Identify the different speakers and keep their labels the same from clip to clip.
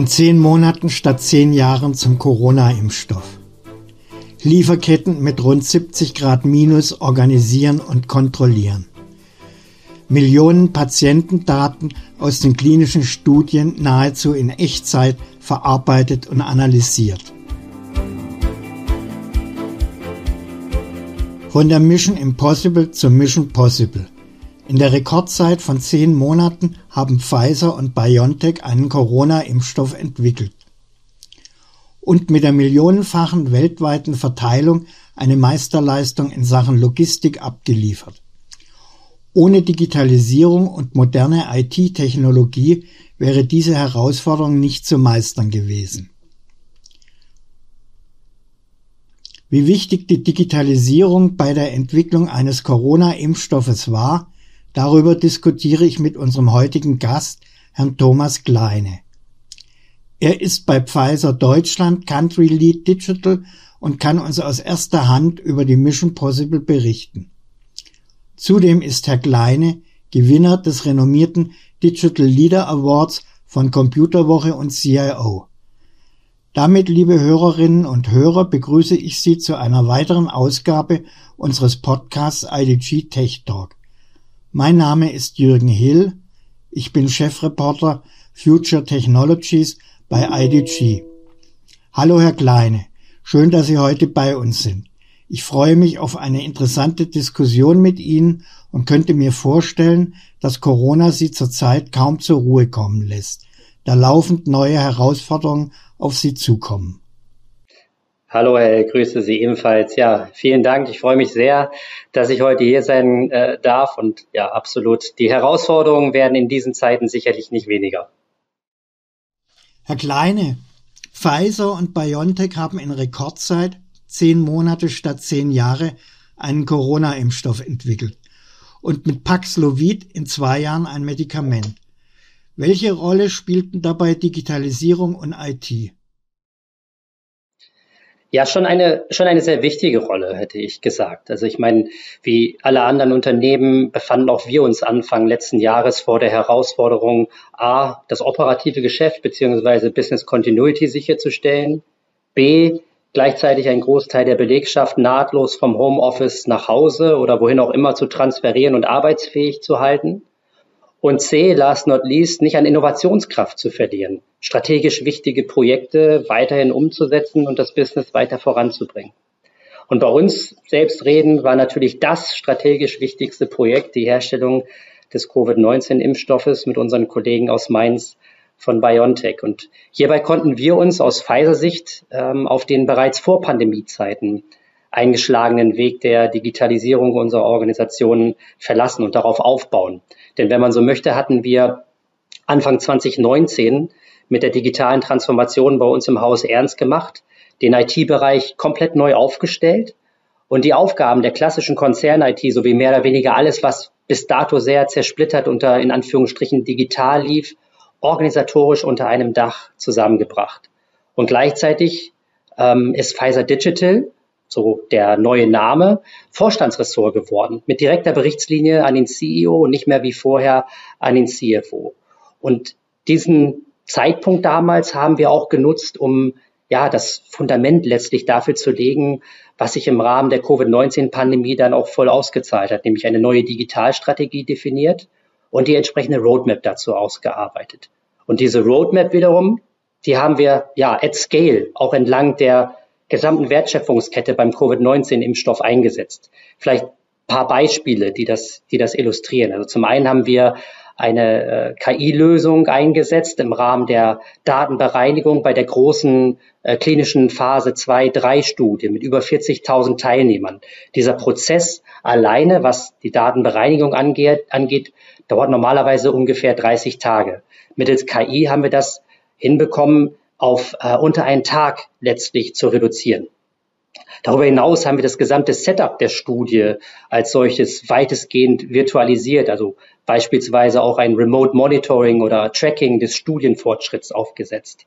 Speaker 1: In zehn Monaten statt zehn Jahren zum Corona-Impfstoff. Lieferketten mit rund 70 Grad minus organisieren und kontrollieren. Millionen Patientendaten aus den klinischen Studien nahezu in Echtzeit verarbeitet und analysiert. Von der Mission Impossible zur Mission Possible. In der Rekordzeit von zehn Monaten haben Pfizer und BioNTech einen Corona-Impfstoff entwickelt und mit der millionenfachen weltweiten Verteilung eine Meisterleistung in Sachen Logistik abgeliefert. Ohne Digitalisierung und moderne IT-Technologie wäre diese Herausforderung nicht zu meistern gewesen. Wie wichtig die Digitalisierung bei der Entwicklung eines Corona-Impfstoffes war, darüber diskutiere ich mit unserem heutigen Gast, Herrn Thomas Kleine. Er ist bei Pfizer Deutschland Country Lead Digital und kann uns aus erster Hand über die Mission Possible berichten. Zudem ist Herr Kleine Gewinner des renommierten Digital Leader Awards von Computerwoche und CIO. Damit, liebe Hörerinnen und Hörer, begrüße ich Sie zu einer weiteren Ausgabe unseres Podcasts IDG Tech Talk. Mein Name ist Jürgen Hill. Ich bin Chefreporter Future Technologies bei IDG. Hallo, Herr Kleine. Schön, dass Sie heute bei uns sind. Ich freue mich auf eine interessante Diskussion mit Ihnen und könnte mir vorstellen, dass Corona Sie zurzeit kaum zur Ruhe kommen lässt, da laufend neue Herausforderungen auf Sie zukommen.
Speaker 2: Hallo, Herr, grüße Sie ebenfalls. Ja, vielen Dank. Ich freue mich sehr, dass ich heute hier sein äh, darf. Und ja, absolut. Die Herausforderungen werden in diesen Zeiten sicherlich nicht weniger.
Speaker 1: Herr Kleine, Pfizer und BioNTech haben in Rekordzeit zehn Monate statt zehn Jahre einen Corona-Impfstoff entwickelt und mit Paxlovid in zwei Jahren ein Medikament. Welche Rolle spielten dabei Digitalisierung und IT?
Speaker 2: Ja, schon eine, schon eine sehr wichtige Rolle, hätte ich gesagt. Also ich meine, wie alle anderen Unternehmen befanden auch wir uns Anfang letzten Jahres vor der Herausforderung, A, das operative Geschäft beziehungsweise Business Continuity sicherzustellen, B, gleichzeitig ein Großteil der Belegschaft nahtlos vom Homeoffice nach Hause oder wohin auch immer zu transferieren und arbeitsfähig zu halten und C, last not least, nicht an Innovationskraft zu verlieren, strategisch wichtige Projekte weiterhin umzusetzen und das Business weiter voranzubringen. Und bei uns selbstreden war natürlich das strategisch wichtigste Projekt die Herstellung des Covid-19-Impfstoffes mit unseren Kollegen aus Mainz von BioNTech. Und hierbei konnten wir uns aus Pfizer-Sicht ähm, auf den bereits vor Pandemiezeiten eingeschlagenen Weg der Digitalisierung unserer Organisationen verlassen und darauf aufbauen. Denn wenn man so möchte, hatten wir Anfang 2019 mit der digitalen Transformation bei uns im Haus ernst gemacht, den IT-Bereich komplett neu aufgestellt und die Aufgaben der klassischen Konzern-IT sowie mehr oder weniger alles, was bis dato sehr zersplittert unter in Anführungsstrichen digital lief, organisatorisch unter einem Dach zusammengebracht. Und gleichzeitig ähm, ist Pfizer Digital so der neue Name, Vorstandsressort geworden, mit direkter Berichtslinie an den CEO und nicht mehr wie vorher an den CFO. Und diesen Zeitpunkt damals haben wir auch genutzt, um ja das Fundament letztlich dafür zu legen, was sich im Rahmen der Covid-19-Pandemie dann auch voll ausgezahlt hat, nämlich eine neue Digitalstrategie definiert und die entsprechende Roadmap dazu ausgearbeitet. Und diese Roadmap wiederum, die haben wir ja at scale auch entlang der gesamten Wertschöpfungskette beim Covid-19-Impfstoff eingesetzt. Vielleicht paar Beispiele, die das, die das illustrieren. Also zum einen haben wir eine äh, KI-Lösung eingesetzt im Rahmen der Datenbereinigung bei der großen äh, klinischen Phase 2-3-Studie mit über 40.000 Teilnehmern. Dieser Prozess alleine, was die Datenbereinigung angeht, angeht, dauert normalerweise ungefähr 30 Tage. Mittels KI haben wir das hinbekommen, auf äh, unter einen Tag letztlich zu reduzieren. Darüber hinaus haben wir das gesamte Setup der Studie als solches weitestgehend virtualisiert, also beispielsweise auch ein Remote Monitoring oder Tracking des Studienfortschritts aufgesetzt.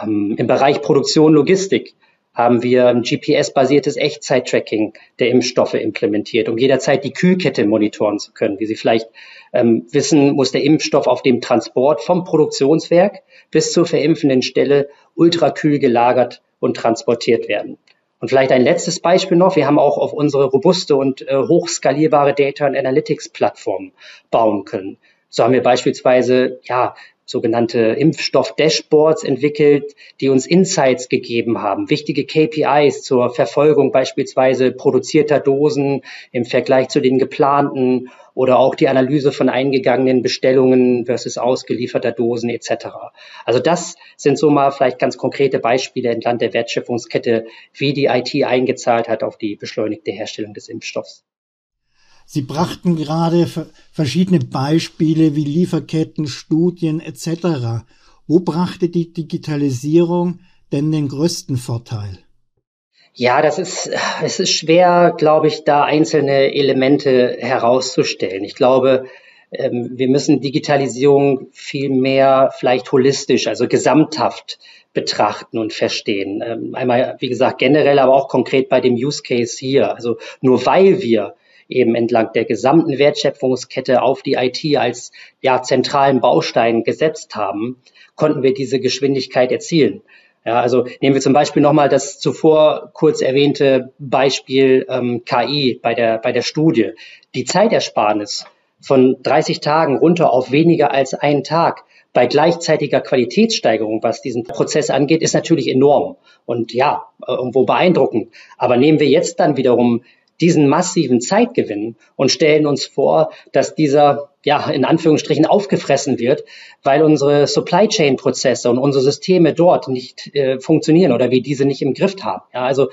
Speaker 2: Ähm, Im Bereich Produktion Logistik haben wir ein GPS-basiertes Echtzeit-Tracking der Impfstoffe implementiert, um jederzeit die Kühlkette monitoren zu können. Wie Sie vielleicht ähm, wissen, muss der Impfstoff auf dem Transport vom Produktionswerk bis zur verimpfenden Stelle ultrakühl gelagert und transportiert werden. Und vielleicht ein letztes Beispiel noch. Wir haben auch auf unsere robuste und äh, hochskalierbare Data and Analytics Plattform bauen können. So haben wir beispielsweise, ja, sogenannte Impfstoff-Dashboards entwickelt, die uns Insights gegeben haben, wichtige KPIs zur Verfolgung beispielsweise produzierter Dosen im Vergleich zu den geplanten oder auch die Analyse von eingegangenen Bestellungen versus ausgelieferter Dosen etc. Also das sind so mal vielleicht ganz konkrete Beispiele entlang der Wertschöpfungskette, wie die IT eingezahlt hat auf die beschleunigte Herstellung des Impfstoffs.
Speaker 1: Sie brachten gerade verschiedene Beispiele wie Lieferketten, Studien etc. Wo brachte die Digitalisierung denn den größten Vorteil?
Speaker 2: Ja, das ist, es ist schwer, glaube ich, da einzelne Elemente herauszustellen. Ich glaube, ähm, wir müssen Digitalisierung viel mehr vielleicht holistisch, also gesamthaft betrachten und verstehen. Ähm, einmal, wie gesagt, generell, aber auch konkret bei dem Use Case hier. Also nur weil wir eben entlang der gesamten Wertschöpfungskette auf die IT als ja, zentralen Baustein gesetzt haben, konnten wir diese Geschwindigkeit erzielen. Ja, also nehmen wir zum Beispiel nochmal das zuvor kurz erwähnte Beispiel ähm, KI bei der, bei der Studie. Die Zeitersparnis von 30 Tagen runter auf weniger als einen Tag bei gleichzeitiger Qualitätssteigerung, was diesen Prozess angeht, ist natürlich enorm und ja, irgendwo beeindruckend. Aber nehmen wir jetzt dann wiederum diesen massiven Zeitgewinn und stellen uns vor, dass dieser ja in Anführungsstrichen aufgefressen wird, weil unsere Supply Chain Prozesse und unsere Systeme dort nicht äh, funktionieren oder wir diese nicht im Griff haben. Ja, also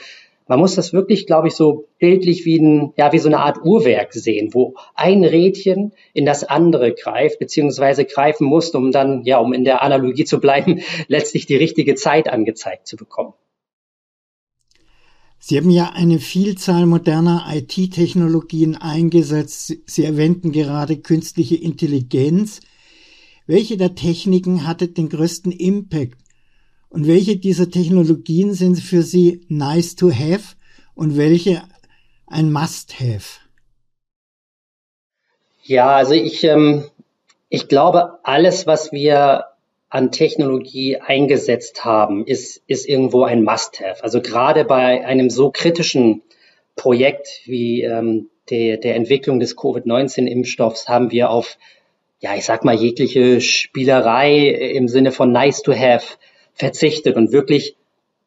Speaker 2: man muss das wirklich, glaube ich, so bildlich wie ein, ja, wie so eine Art Uhrwerk sehen, wo ein Rädchen in das andere greift, beziehungsweise greifen muss, um dann, ja, um in der Analogie zu bleiben, letztlich die richtige Zeit angezeigt zu bekommen.
Speaker 1: Sie haben ja eine Vielzahl moderner IT-Technologien eingesetzt. Sie erwähnten gerade künstliche Intelligenz. Welche der Techniken hatte den größten Impact? Und welche dieser Technologien sind für Sie nice to have und welche ein must have?
Speaker 2: Ja, also ich, ähm, ich glaube, alles, was wir an Technologie eingesetzt haben, ist, ist irgendwo ein Must-Have. Also gerade bei einem so kritischen Projekt wie ähm, der, der Entwicklung des Covid-19-Impfstoffs haben wir auf, ja, ich sag mal, jegliche Spielerei im Sinne von nice to have verzichtet und wirklich,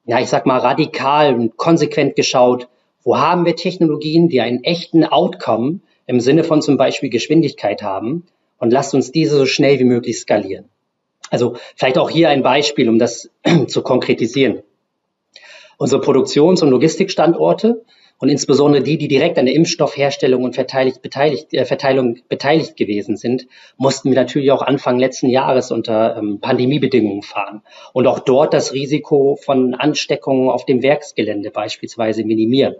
Speaker 2: ja, ich sag mal, radikal und konsequent geschaut, wo haben wir Technologien, die einen echten Outcome im Sinne von zum Beispiel Geschwindigkeit haben und lasst uns diese so schnell wie möglich skalieren. Also vielleicht auch hier ein Beispiel, um das zu konkretisieren. Unsere Produktions- und Logistikstandorte und insbesondere die, die direkt an der Impfstoffherstellung und beteiligt, äh, Verteilung beteiligt gewesen sind, mussten wir natürlich auch Anfang letzten Jahres unter ähm, Pandemiebedingungen fahren und auch dort das Risiko von Ansteckungen auf dem Werksgelände beispielsweise minimieren.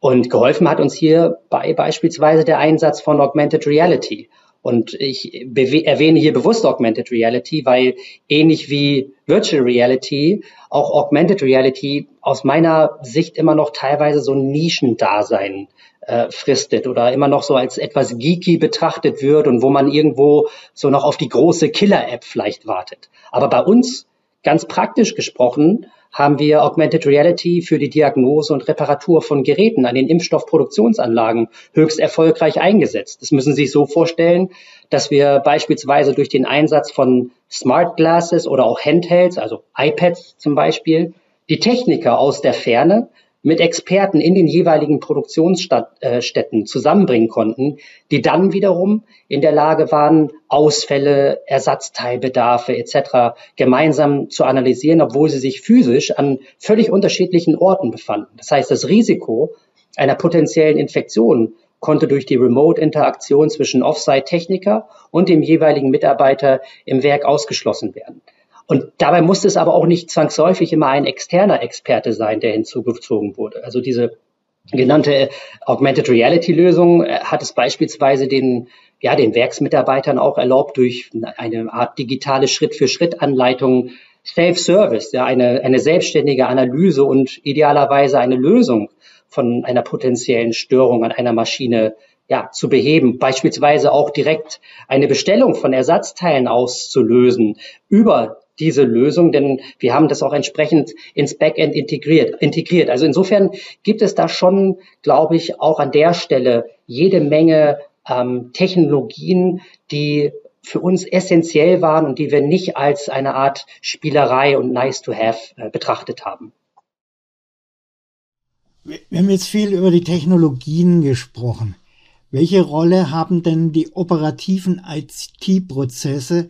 Speaker 2: Und geholfen hat uns hierbei beispielsweise der Einsatz von Augmented Reality und ich erwähne hier bewusst Augmented Reality, weil ähnlich wie Virtual Reality, auch Augmented Reality aus meiner Sicht immer noch teilweise so ein Nischendasein äh, fristet oder immer noch so als etwas geeky betrachtet wird und wo man irgendwo so noch auf die große Killer-App vielleicht wartet. Aber bei uns, ganz praktisch gesprochen, haben wir Augmented Reality für die Diagnose und Reparatur von Geräten an den Impfstoffproduktionsanlagen höchst erfolgreich eingesetzt. Das müssen Sie sich so vorstellen, dass wir beispielsweise durch den Einsatz von Smart Glasses oder auch Handhelds, also iPads zum Beispiel, die Techniker aus der Ferne mit Experten in den jeweiligen Produktionsstätten zusammenbringen konnten, die dann wiederum in der Lage waren, Ausfälle, Ersatzteilbedarfe etc. gemeinsam zu analysieren, obwohl sie sich physisch an völlig unterschiedlichen Orten befanden. Das heißt, das Risiko einer potenziellen Infektion konnte durch die Remote-Interaktion zwischen Offsite-Techniker und dem jeweiligen Mitarbeiter im Werk ausgeschlossen werden. Und dabei musste es aber auch nicht zwangsläufig immer ein externer Experte sein, der hinzugezogen wurde. Also diese genannte Augmented Reality Lösung äh, hat es beispielsweise den, ja, den Werksmitarbeitern auch erlaubt, durch eine Art digitale Schritt-für-Schritt-Anleitung Self-Service, ja, eine, eine selbstständige Analyse und idealerweise eine Lösung von einer potenziellen Störung an einer Maschine ja, zu beheben, beispielsweise auch direkt eine Bestellung von Ersatzteilen auszulösen über diese Lösung, denn wir haben das auch entsprechend ins Backend integriert. integriert. Also insofern gibt es da schon, glaube ich, auch an der Stelle jede Menge ähm, Technologien, die für uns essentiell waren und die wir nicht als eine Art Spielerei und nice to have äh, betrachtet haben.
Speaker 1: Wir haben jetzt viel über die Technologien gesprochen. Welche Rolle haben denn die operativen IT-Prozesse,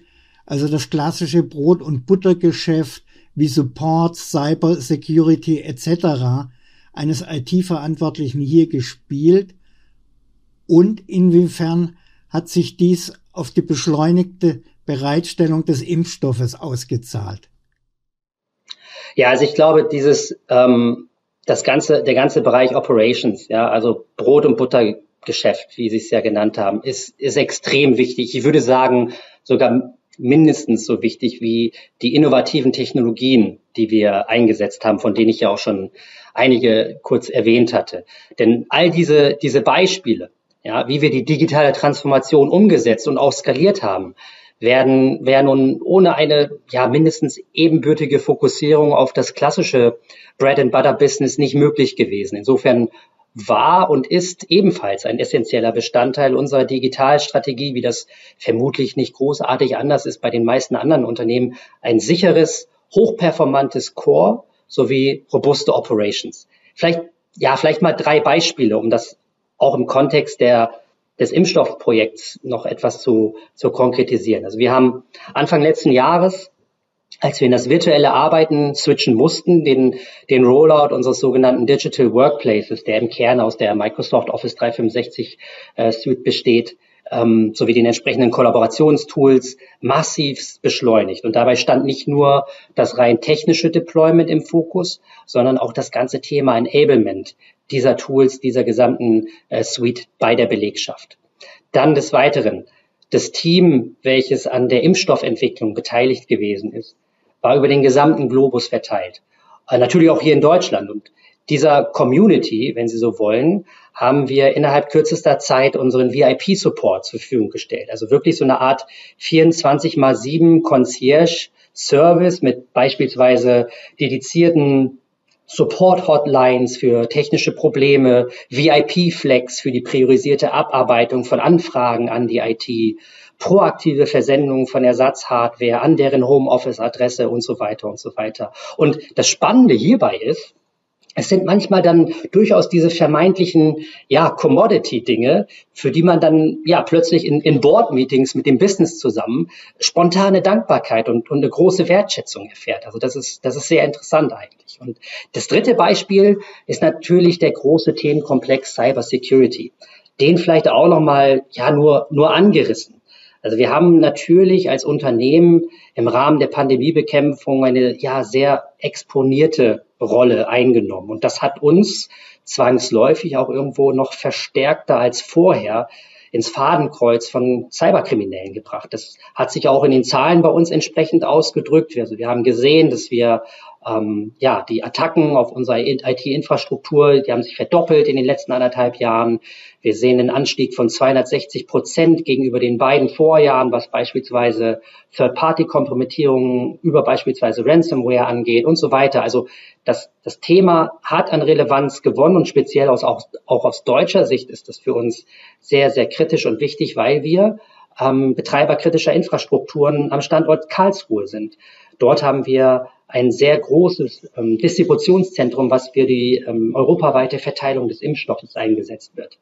Speaker 1: also das klassische Brot- und Buttergeschäft wie Support, Cyber Security etc. eines IT-Verantwortlichen hier gespielt? Und inwiefern hat sich dies auf die beschleunigte Bereitstellung des Impfstoffes ausgezahlt?
Speaker 2: Ja, also ich glaube, dieses ähm, das ganze der ganze Bereich Operations, ja, also Brot und Butter Geschäft, wie Sie es ja genannt haben, ist, ist extrem wichtig. Ich würde sagen, sogar mindestens so wichtig wie die innovativen Technologien, die wir eingesetzt haben, von denen ich ja auch schon einige kurz erwähnt hatte. Denn all diese, diese Beispiele, ja, wie wir die digitale Transformation umgesetzt und auch skaliert haben, werden, wären nun ohne eine ja mindestens ebenbürtige Fokussierung auf das klassische Bread and Butter Business nicht möglich gewesen. Insofern war und ist ebenfalls ein essentieller Bestandteil unserer Digitalstrategie, wie das vermutlich nicht großartig anders ist bei den meisten anderen Unternehmen, ein sicheres, hochperformantes Core sowie robuste Operations. Vielleicht, ja, vielleicht mal drei Beispiele, um das auch im Kontext der des Impfstoffprojekts noch etwas zu, zu konkretisieren. Also wir haben Anfang letzten Jahres als wir in das virtuelle Arbeiten switchen mussten, den, den Rollout unseres sogenannten Digital Workplaces, der im Kern aus der Microsoft Office 365 äh, Suite besteht, ähm, sowie den entsprechenden Kollaborationstools massiv beschleunigt. Und dabei stand nicht nur das rein technische Deployment im Fokus, sondern auch das ganze Thema Enablement dieser Tools, dieser gesamten äh, Suite bei der Belegschaft. Dann des Weiteren das Team, welches an der Impfstoffentwicklung beteiligt gewesen ist, war über den gesamten Globus verteilt. Äh, natürlich auch hier in Deutschland. Und dieser Community, wenn Sie so wollen, haben wir innerhalb kürzester Zeit unseren VIP-Support zur Verfügung gestellt. Also wirklich so eine Art 24 mal 7 Concierge-Service mit beispielsweise dedizierten Support-Hotlines für technische Probleme, VIP-Flex für die priorisierte Abarbeitung von Anfragen an die IT, proaktive Versendung von Ersatzhardware an deren Homeoffice-Adresse und so weiter und so weiter. Und das Spannende hierbei ist, es sind manchmal dann durchaus diese vermeintlichen, ja, Commodity-Dinge, für die man dann, ja, plötzlich in, in Board-Meetings mit dem Business zusammen spontane Dankbarkeit und, und eine große Wertschätzung erfährt. Also das ist, das ist sehr interessant eigentlich. Und das dritte Beispiel ist natürlich der große Themenkomplex Cyber Security. Den vielleicht auch nochmal, ja, nur, nur angerissen. Also wir haben natürlich als Unternehmen im Rahmen der Pandemiebekämpfung eine ja sehr exponierte Rolle eingenommen. Und das hat uns zwangsläufig auch irgendwo noch verstärkter als vorher ins Fadenkreuz von Cyberkriminellen gebracht. Das hat sich auch in den Zahlen bei uns entsprechend ausgedrückt. Also wir haben gesehen, dass wir ähm, ja, die Attacken auf unsere IT-Infrastruktur, die haben sich verdoppelt in den letzten anderthalb Jahren. Wir sehen einen Anstieg von 260 Prozent gegenüber den beiden Vorjahren, was beispielsweise Third-Party-Kompromittierungen über beispielsweise Ransomware angeht und so weiter. Also das, das Thema hat an Relevanz gewonnen und speziell aus, auch, auch aus deutscher Sicht ist das für uns sehr, sehr kritisch und wichtig, weil wir ähm, Betreiber kritischer Infrastrukturen am Standort Karlsruhe sind. Dort haben wir ein sehr großes ähm, Distributionszentrum, was für die ähm, europaweite Verteilung des Impfstoffes eingesetzt wird.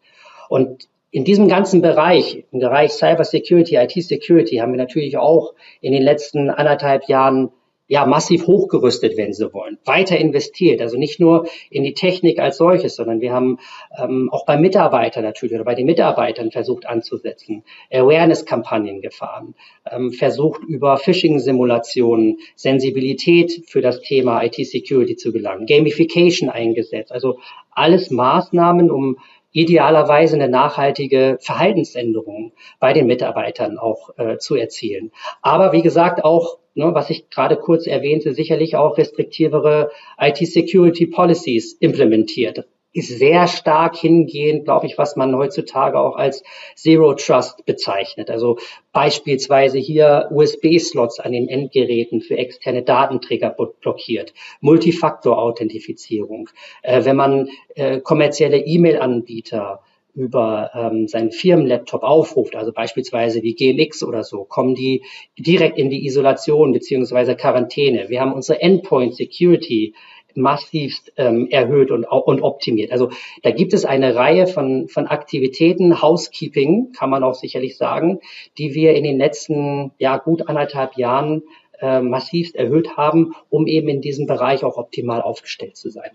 Speaker 2: Und in diesem ganzen Bereich, im Bereich Cyber Security, IT Security, haben wir natürlich auch in den letzten anderthalb Jahren ja, massiv hochgerüstet, wenn Sie wollen, weiter investiert. Also nicht nur in die Technik als solches, sondern wir haben ähm, auch bei Mitarbeitern natürlich oder bei den Mitarbeitern versucht anzusetzen, Awareness-Kampagnen gefahren, ähm, versucht über Phishing-Simulationen Sensibilität für das Thema IT-Security zu gelangen, Gamification eingesetzt. Also alles Maßnahmen, um idealerweise eine nachhaltige Verhaltensänderung bei den Mitarbeitern auch äh, zu erzielen. Aber wie gesagt, auch ne, was ich gerade kurz erwähnte, sicherlich auch restriktivere IT-Security-Policies implementiert ist sehr stark hingehend, glaube ich, was man heutzutage auch als Zero Trust bezeichnet. Also beispielsweise hier USB-Slots an den Endgeräten für externe Datenträger blockiert, Multifaktor-Authentifizierung. Äh, wenn man äh, kommerzielle E-Mail-Anbieter über ähm, seinen Firmenlaptop aufruft, also beispielsweise wie GMX oder so, kommen die direkt in die Isolation beziehungsweise Quarantäne. Wir haben unsere Endpoint Security massivst ähm, erhöht und, und optimiert. Also da gibt es eine Reihe von, von Aktivitäten, Housekeeping kann man auch sicherlich sagen, die wir in den letzten ja, gut anderthalb Jahren äh, massivst erhöht haben, um eben in diesem Bereich auch optimal aufgestellt zu sein.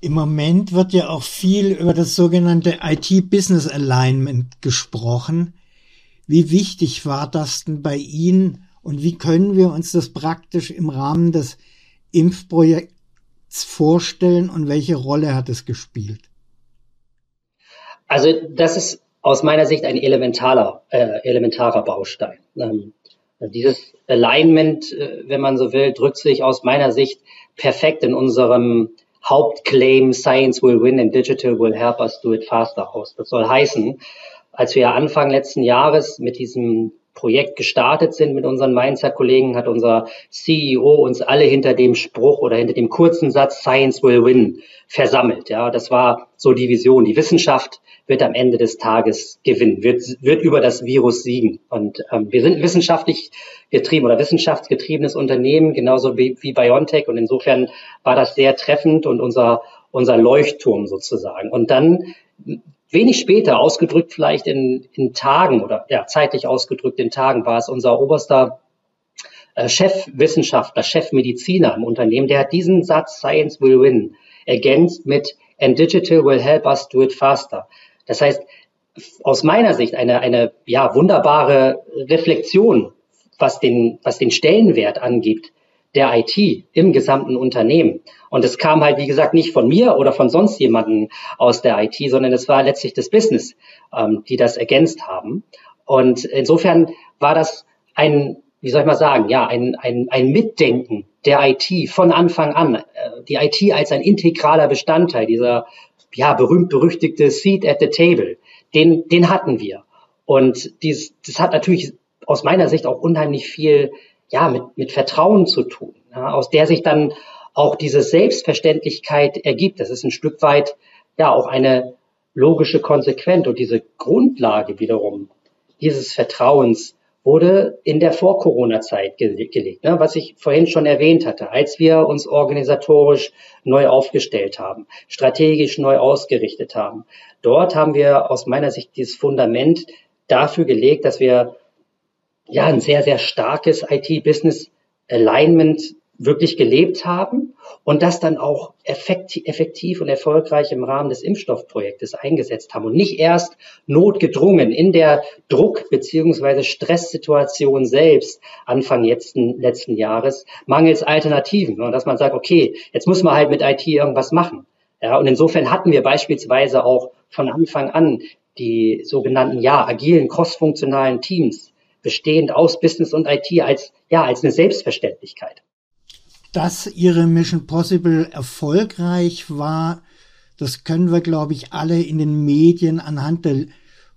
Speaker 1: Im Moment wird ja auch viel über das sogenannte IT-Business Alignment gesprochen. Wie wichtig war das denn bei Ihnen und wie können wir uns das praktisch im Rahmen des Impfprojekts vorstellen und welche Rolle hat es gespielt?
Speaker 2: Also das ist aus meiner Sicht ein elementarer, äh, elementarer Baustein. Ähm, dieses Alignment, äh, wenn man so will, drückt sich aus meiner Sicht perfekt in unserem Hauptclaim Science will win and digital will help us do it faster aus. Das soll heißen, als wir Anfang letzten Jahres mit diesem Projekt gestartet sind mit unseren Mainzer Kollegen, hat unser CEO uns alle hinter dem Spruch oder hinter dem kurzen Satz Science will win versammelt. Ja, das war so die Vision. Die Wissenschaft wird am Ende des Tages gewinnen, wird, wird über das Virus siegen. Und ähm, wir sind wissenschaftlich getrieben oder wissenschaftsgetriebenes Unternehmen, genauso wie, wie BioNTech. Und insofern war das sehr treffend und unser, unser Leuchtturm sozusagen. Und dann Wenig später, ausgedrückt vielleicht in, in Tagen oder ja, zeitlich ausgedrückt in Tagen, war es unser oberster äh, Chefwissenschaftler, Chefmediziner im Unternehmen, der hat diesen Satz Science will win ergänzt mit And digital will help us do it faster. Das heißt, aus meiner Sicht eine, eine ja, wunderbare Reflexion, was den, was den Stellenwert angibt der IT im gesamten Unternehmen. Und es kam halt, wie gesagt, nicht von mir oder von sonst jemanden aus der IT, sondern es war letztlich das Business, ähm, die das ergänzt haben. Und insofern war das ein, wie soll ich mal sagen, ja, ein, ein, ein Mitdenken der IT von Anfang an. Äh, die IT als ein integraler Bestandteil dieser, ja, berühmt-berüchtigte Seat at the Table, den, den hatten wir. Und dies, das hat natürlich aus meiner Sicht auch unheimlich viel ja, mit, mit Vertrauen zu tun, ja, aus der sich dann auch diese Selbstverständlichkeit ergibt. Das ist ein Stück weit ja auch eine logische Konsequenz und diese Grundlage wiederum dieses Vertrauens wurde in der Vor-Corona-Zeit ge gelegt, ne, was ich vorhin schon erwähnt hatte, als wir uns organisatorisch neu aufgestellt haben, strategisch neu ausgerichtet haben. Dort haben wir aus meiner Sicht dieses Fundament dafür gelegt, dass wir ja ein sehr, sehr starkes IT-Business-Alignment wirklich gelebt haben und das dann auch effektiv und erfolgreich im Rahmen des Impfstoffprojektes eingesetzt haben und nicht erst notgedrungen in der Druck- beziehungsweise Stresssituation selbst Anfang letzten, letzten Jahres mangels Alternativen, und dass man sagt, okay, jetzt muss man halt mit IT irgendwas machen. Ja, und insofern hatten wir beispielsweise auch von Anfang an die sogenannten, ja, agilen, crossfunktionalen Teams, bestehend aus Business und IT als, ja, als eine Selbstverständlichkeit.
Speaker 1: Dass Ihre Mission Possible erfolgreich war, das können wir, glaube ich, alle in den Medien anhand der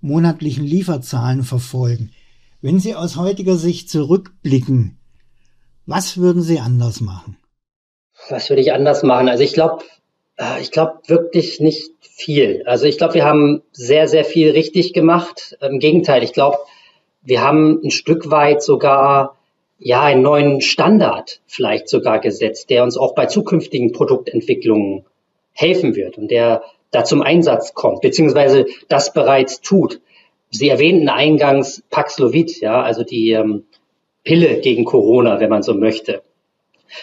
Speaker 1: monatlichen Lieferzahlen verfolgen. Wenn Sie aus heutiger Sicht zurückblicken, was würden Sie anders machen?
Speaker 2: Was würde ich anders machen? Also ich glaube, äh, ich glaube wirklich nicht viel. Also ich glaube, wir haben sehr, sehr viel richtig gemacht. Im Gegenteil, ich glaube, wir haben ein Stück weit sogar ja einen neuen Standard vielleicht sogar gesetzt, der uns auch bei zukünftigen Produktentwicklungen helfen wird und der da zum Einsatz kommt, beziehungsweise das bereits tut. Sie erwähnten eingangs Paxlovid, ja, also die ähm, Pille gegen Corona, wenn man so möchte.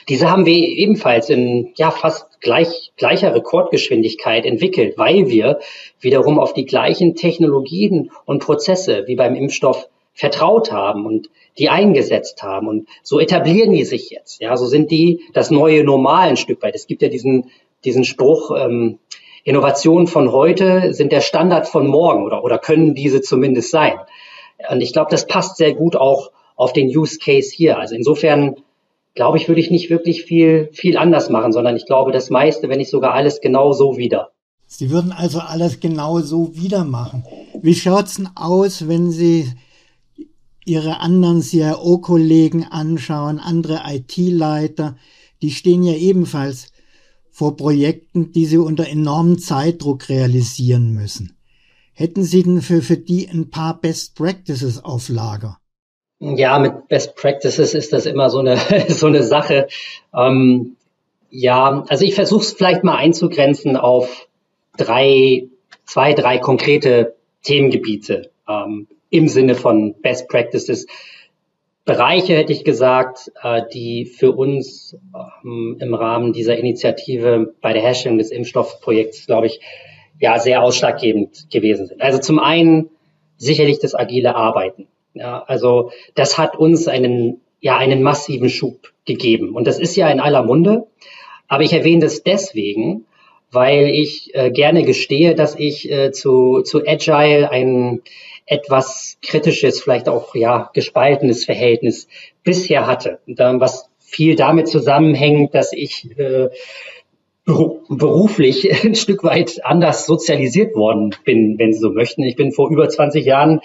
Speaker 2: Diese haben wir ebenfalls in ja fast gleich, gleicher Rekordgeschwindigkeit entwickelt, weil wir wiederum auf die gleichen Technologien und Prozesse wie beim Impfstoff vertraut haben und die eingesetzt haben. Und so etablieren die sich jetzt. Ja, so sind die das neue Normal ein Stück weit. Es gibt ja diesen, diesen Spruch, ähm, Innovationen von heute sind der Standard von morgen oder, oder können diese zumindest sein. Und ich glaube, das passt sehr gut auch auf den Use Case hier. Also insofern glaube ich, würde ich nicht wirklich viel, viel anders machen, sondern ich glaube, das meiste, wenn nicht sogar alles genau so wieder.
Speaker 1: Sie würden also alles genau so wieder machen. Wie schaut's denn aus, wenn Sie Ihre anderen CIO-Kollegen anschauen, andere IT-Leiter? Die stehen ja ebenfalls vor Projekten, die sie unter enormem Zeitdruck realisieren müssen. Hätten Sie denn für, für die ein paar Best Practices auf Lager?
Speaker 2: Ja, mit Best Practices ist das immer so eine, so eine Sache. Ähm, ja, also ich versuche es vielleicht mal einzugrenzen auf drei, zwei, drei konkrete Themengebiete ähm, im Sinne von Best Practices. Bereiche, hätte ich gesagt, äh, die für uns ähm, im Rahmen dieser Initiative bei der Herstellung des Impfstoffprojekts, glaube ich, ja, sehr ausschlaggebend gewesen sind. Also zum einen sicherlich das agile Arbeiten. Ja, also das hat uns einen, ja, einen massiven Schub gegeben. Und das ist ja in aller Munde. Aber ich erwähne das deswegen, weil ich äh, gerne gestehe, dass ich äh, zu, zu Agile ein etwas kritisches, vielleicht auch ja gespaltenes Verhältnis bisher hatte. Was viel damit zusammenhängt, dass ich äh, beruflich ein Stück weit anders sozialisiert worden bin, wenn Sie so möchten. Ich bin vor über 20 Jahren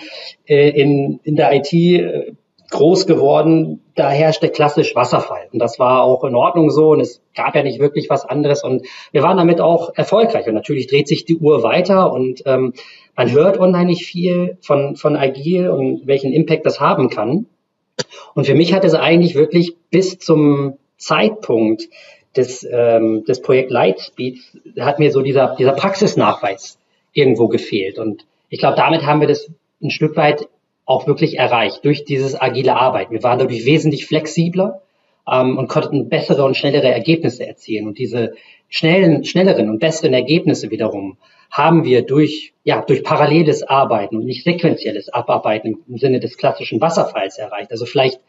Speaker 2: äh, in, in der IT äh, groß geworden. Da herrschte klassisch Wasserfall. Und das war auch in Ordnung so. Und es gab ja nicht wirklich was anderes. Und wir waren damit auch erfolgreich. Und natürlich dreht sich die Uhr weiter. Und ähm, man hört unheimlich viel von, von Agil und welchen Impact das haben kann. Und für mich hat es eigentlich wirklich bis zum Zeitpunkt des, ähm, des Projekt Lightspeed hat mir so dieser, dieser Praxisnachweis irgendwo gefehlt. Und ich glaube, damit haben wir das ein Stück weit auch wirklich erreicht durch dieses agile Arbeiten. Wir waren dadurch wesentlich flexibler ähm, und konnten bessere und schnellere Ergebnisse erzielen. Und diese schnellen, schnelleren und besseren Ergebnisse wiederum haben wir durch, ja, durch paralleles Arbeiten und nicht sequentielles Abarbeiten im Sinne des klassischen Wasserfalls erreicht. Also vielleicht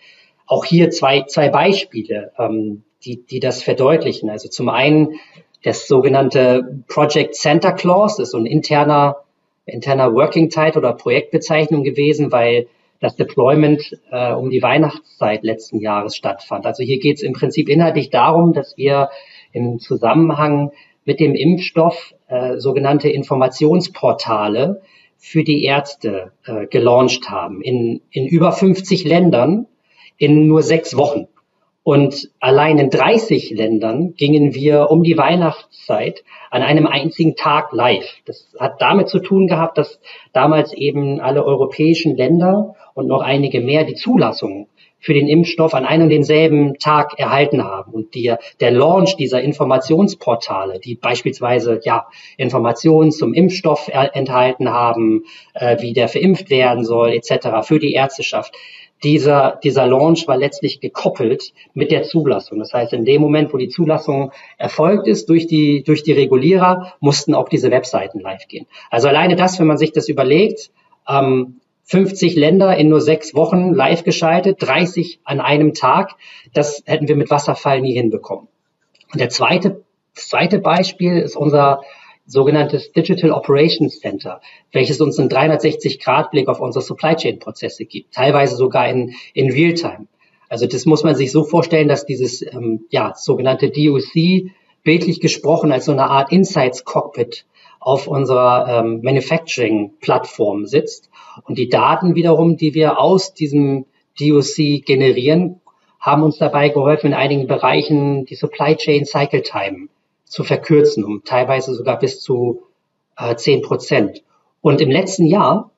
Speaker 2: auch hier zwei, zwei Beispiele. Ähm, die, die das verdeutlichen. Also zum einen das sogenannte Project Santa Claus, das ist so ein interner, interner Working Title oder Projektbezeichnung gewesen, weil das Deployment äh, um die Weihnachtszeit letzten Jahres stattfand. Also hier geht es im Prinzip inhaltlich darum, dass wir im Zusammenhang mit dem Impfstoff äh, sogenannte Informationsportale für die Ärzte äh, gelauncht haben in, in über 50 Ländern in nur sechs Wochen. Und allein in 30 Ländern gingen wir um die Weihnachtszeit an einem einzigen Tag live. Das hat damit zu tun gehabt, dass damals eben alle europäischen Länder und noch einige mehr die Zulassung für den Impfstoff an einem und denselben Tag erhalten haben. Und die, der Launch dieser Informationsportale, die beispielsweise ja Informationen zum Impfstoff enthalten haben, äh, wie der verimpft werden soll, etc. für die Ärzteschaft, dieser, dieser Launch war letztlich gekoppelt mit der Zulassung. Das heißt, in dem Moment, wo die Zulassung erfolgt ist durch die, durch die Regulierer, mussten auch diese Webseiten live gehen. Also alleine das, wenn man sich das überlegt, ähm, 50 Länder in nur sechs Wochen live geschaltet, 30 an einem Tag, das hätten wir mit Wasserfall nie hinbekommen. Und der zweite, zweite Beispiel ist unser sogenanntes Digital Operations Center, welches uns einen 360-Grad-Blick auf unsere Supply Chain-Prozesse gibt, teilweise sogar in, in Realtime. Also das muss man sich so vorstellen, dass dieses ähm, ja, sogenannte DOC bildlich gesprochen als so eine Art Insights Cockpit auf unserer ähm, Manufacturing-Plattform sitzt. Und die Daten wiederum, die wir aus diesem DOC generieren, haben uns dabei geholfen, in einigen Bereichen die Supply Chain Cycle Time zu verkürzen, um teilweise sogar bis zu äh, 10 Prozent. Und im letzten Jahr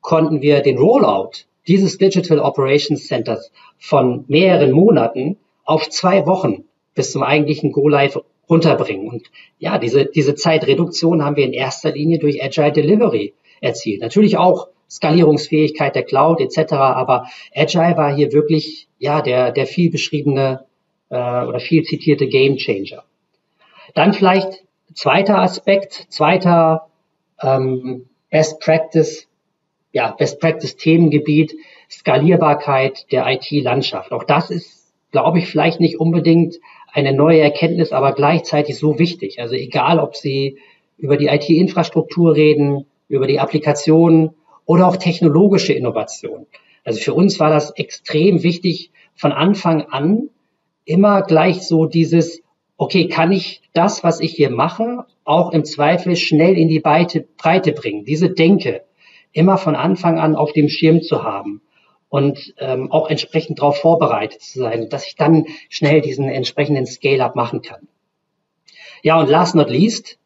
Speaker 2: konnten wir den Rollout dieses Digital Operations Centers von mehreren Monaten auf zwei Wochen bis zum eigentlichen Go Live runterbringen. Und ja, diese, diese Zeitreduktion haben wir in erster Linie durch Agile Delivery erzielt. Natürlich auch Skalierungsfähigkeit der Cloud etc. Aber Agile war hier wirklich ja der, der viel beschriebene äh, oder viel zitierte Game Changer. Dann vielleicht zweiter Aspekt, zweiter ähm, Best Practice, ja, Best Practice Themengebiet, Skalierbarkeit der IT-Landschaft. Auch das ist, glaube ich, vielleicht nicht unbedingt eine neue Erkenntnis, aber gleichzeitig so wichtig. Also egal, ob Sie über die IT-Infrastruktur reden, über die Applikationen oder auch technologische Innovation. Also für uns war das extrem wichtig, von Anfang an immer gleich so dieses, okay, kann ich das, was ich hier mache, auch im Zweifel schnell in die Breite, Breite bringen? Diese Denke immer von Anfang an auf dem Schirm zu haben und ähm, auch entsprechend darauf vorbereitet zu sein, dass ich dann schnell diesen entsprechenden Scale-up machen kann. Ja, und last not least,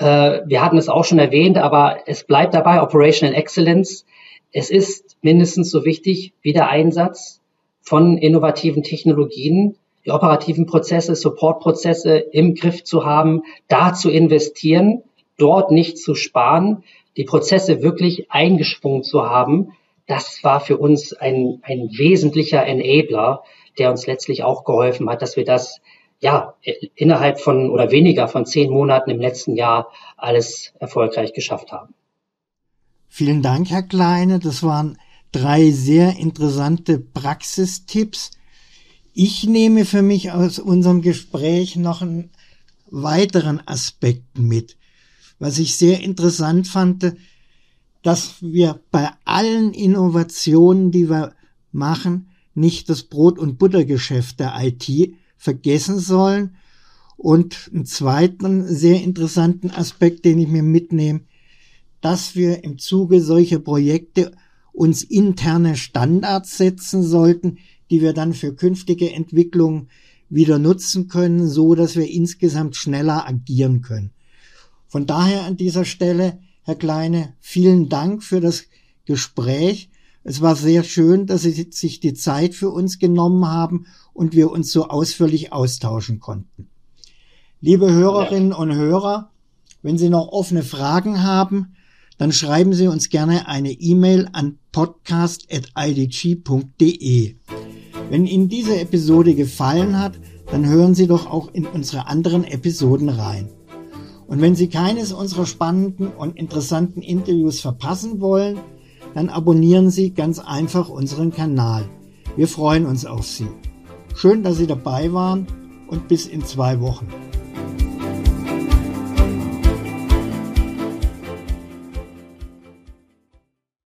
Speaker 2: wir hatten es auch schon erwähnt, aber es bleibt dabei, Operational Excellence. Es ist mindestens so wichtig wie der Einsatz von innovativen Technologien, die operativen Prozesse, Supportprozesse im Griff zu haben, da zu investieren, dort nicht zu sparen, die Prozesse wirklich eingeschwungen zu haben. Das war für uns ein, ein wesentlicher Enabler, der uns letztlich auch geholfen hat, dass wir das ja, innerhalb von oder weniger von zehn Monaten im letzten Jahr alles erfolgreich geschafft haben.
Speaker 1: Vielen Dank, Herr Kleine. Das waren drei sehr interessante Praxistipps. Ich nehme für mich aus unserem Gespräch noch einen weiteren Aspekt mit, was ich sehr interessant fand, dass wir bei allen Innovationen, die wir machen, nicht das Brot- und Buttergeschäft der IT vergessen sollen. Und einen zweiten sehr interessanten Aspekt, den ich mir mitnehme, dass wir im Zuge solcher Projekte uns interne Standards setzen sollten, die wir dann für künftige Entwicklungen wieder nutzen können, so dass wir insgesamt schneller agieren können. Von daher an dieser Stelle, Herr Kleine, vielen Dank für das Gespräch. Es war sehr schön, dass Sie sich die Zeit für uns genommen haben und wir uns so ausführlich austauschen konnten. Liebe Hörerinnen und Hörer, wenn Sie noch offene Fragen haben, dann schreiben Sie uns gerne eine E-Mail an podcast.idg.de. Wenn Ihnen diese Episode gefallen hat, dann hören Sie doch auch in unsere anderen Episoden rein. Und wenn Sie keines unserer spannenden und interessanten Interviews verpassen wollen, dann abonnieren Sie ganz einfach unseren Kanal. Wir freuen uns auf Sie. Schön, dass Sie dabei waren und bis in zwei Wochen.